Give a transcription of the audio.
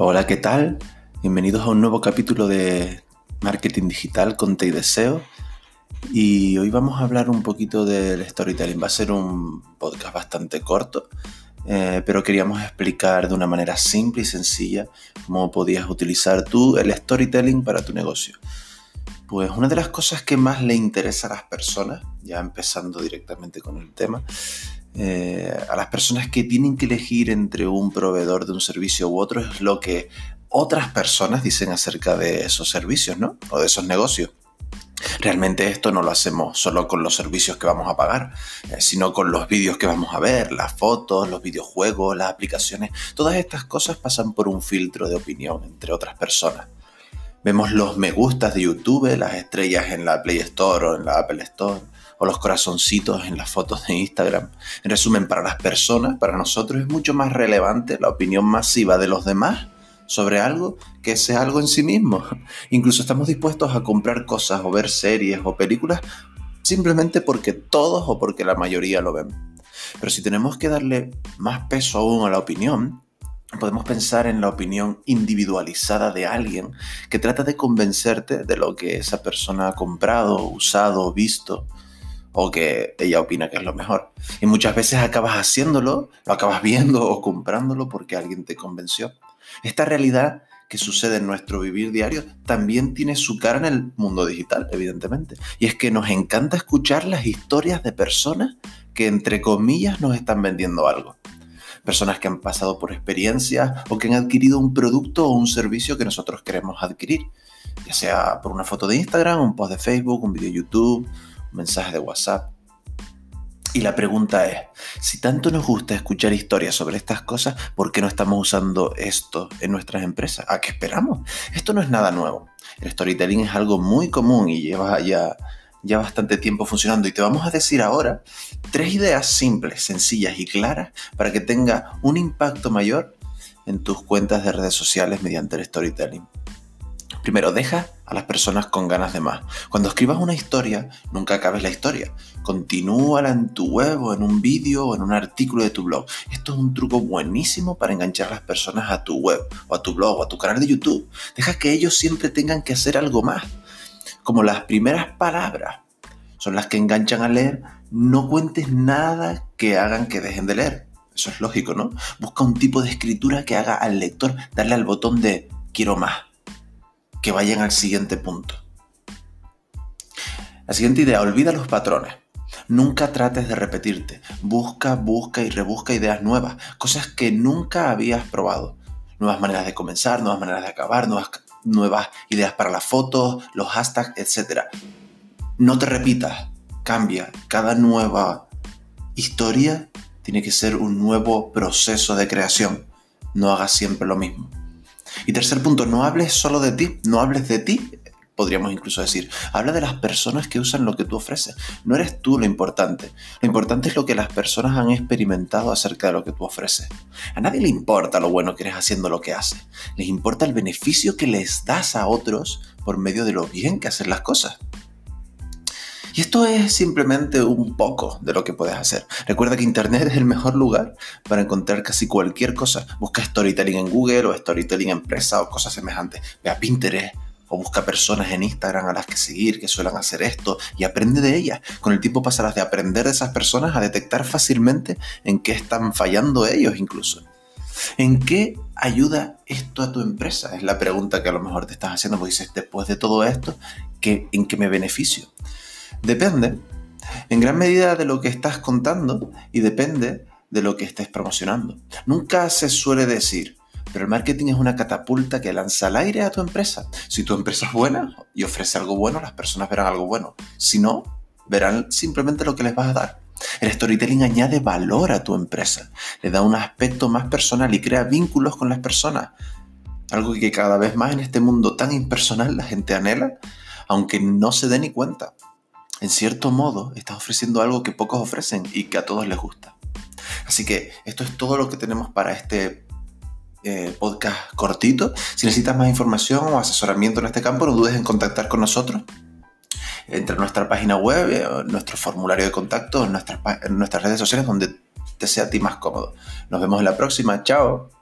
Hola, ¿qué tal? Bienvenidos a un nuevo capítulo de Marketing Digital con Te y Deseo. Y hoy vamos a hablar un poquito del storytelling. Va a ser un podcast bastante corto, eh, pero queríamos explicar de una manera simple y sencilla cómo podías utilizar tú el storytelling para tu negocio. Pues una de las cosas que más le interesa a las personas, ya empezando directamente con el tema, eh, a las personas que tienen que elegir entre un proveedor de un servicio u otro es lo que otras personas dicen acerca de esos servicios, ¿no? O de esos negocios. Realmente esto no lo hacemos solo con los servicios que vamos a pagar, eh, sino con los vídeos que vamos a ver, las fotos, los videojuegos, las aplicaciones. Todas estas cosas pasan por un filtro de opinión entre otras personas. Vemos los me gustas de YouTube, las estrellas en la Play Store o en la Apple Store o los corazoncitos en las fotos de Instagram. En resumen, para las personas, para nosotros es mucho más relevante la opinión masiva de los demás sobre algo que ese algo en sí mismo. Incluso estamos dispuestos a comprar cosas o ver series o películas simplemente porque todos o porque la mayoría lo ven. Pero si tenemos que darle más peso aún a la opinión, podemos pensar en la opinión individualizada de alguien que trata de convencerte de lo que esa persona ha comprado, usado, visto o que ella opina que es lo mejor. Y muchas veces acabas haciéndolo, lo acabas viendo o comprándolo porque alguien te convenció. Esta realidad que sucede en nuestro vivir diario también tiene su cara en el mundo digital, evidentemente. Y es que nos encanta escuchar las historias de personas que, entre comillas, nos están vendiendo algo. Personas que han pasado por experiencias o que han adquirido un producto o un servicio que nosotros queremos adquirir. Ya sea por una foto de Instagram, un post de Facebook, un vídeo de YouTube, mensaje de WhatsApp. Y la pregunta es, si tanto nos gusta escuchar historias sobre estas cosas, ¿por qué no estamos usando esto en nuestras empresas? ¿A qué esperamos? Esto no es nada nuevo. El storytelling es algo muy común y lleva ya, ya bastante tiempo funcionando. Y te vamos a decir ahora tres ideas simples, sencillas y claras para que tenga un impacto mayor en tus cuentas de redes sociales mediante el storytelling. Primero, deja a las personas con ganas de más. Cuando escribas una historia, nunca acabes la historia. Continúala en tu web o en un vídeo o en un artículo de tu blog. Esto es un truco buenísimo para enganchar a las personas a tu web o a tu blog o a tu canal de YouTube. Deja que ellos siempre tengan que hacer algo más. Como las primeras palabras son las que enganchan a leer, no cuentes nada que hagan que dejen de leer. Eso es lógico, ¿no? Busca un tipo de escritura que haga al lector darle al botón de quiero más que vayan al siguiente punto. La siguiente idea, olvida los patrones. Nunca trates de repetirte. Busca, busca y rebusca ideas nuevas, cosas que nunca habías probado. Nuevas maneras de comenzar, nuevas maneras de acabar, nuevas, ideas para las fotos, los hashtags, etc. No te repitas, cambia. Cada nueva historia tiene que ser un nuevo proceso de creación. No hagas siempre lo mismo. Y tercer punto, no hables solo de ti, no hables de ti, podríamos incluso decir. Habla de las personas que usan lo que tú ofreces. No eres tú lo importante. Lo importante es lo que las personas han experimentado acerca de lo que tú ofreces. A nadie le importa lo bueno que eres haciendo lo que haces. Les importa el beneficio que les das a otros por medio de lo bien que hacen las cosas. Y esto es simplemente un poco de lo que puedes hacer. Recuerda que Internet es el mejor lugar para encontrar casi cualquier cosa. Busca storytelling en Google o storytelling empresa o cosas semejantes. Ve a Pinterest o busca personas en Instagram a las que seguir que suelen hacer esto y aprende de ellas. Con el tiempo pasarás de aprender de esas personas a detectar fácilmente en qué están fallando ellos incluso. ¿En qué ayuda esto a tu empresa? Es la pregunta que a lo mejor te estás haciendo, porque dices, después de todo esto, ¿en qué me beneficio? Depende en gran medida de lo que estás contando y depende de lo que estés promocionando. Nunca se suele decir, pero el marketing es una catapulta que lanza al aire a tu empresa. Si tu empresa es buena y ofrece algo bueno, las personas verán algo bueno. Si no, verán simplemente lo que les vas a dar. El storytelling añade valor a tu empresa, le da un aspecto más personal y crea vínculos con las personas. Algo que cada vez más en este mundo tan impersonal la gente anhela, aunque no se dé ni cuenta en cierto modo, estás ofreciendo algo que pocos ofrecen y que a todos les gusta. Así que esto es todo lo que tenemos para este eh, podcast cortito. Si necesitas más información o asesoramiento en este campo, no dudes en contactar con nosotros. Entre nuestra página web, eh, nuestro formulario de contacto, en nuestras, en nuestras redes sociales, donde te sea a ti más cómodo. Nos vemos en la próxima. Chao.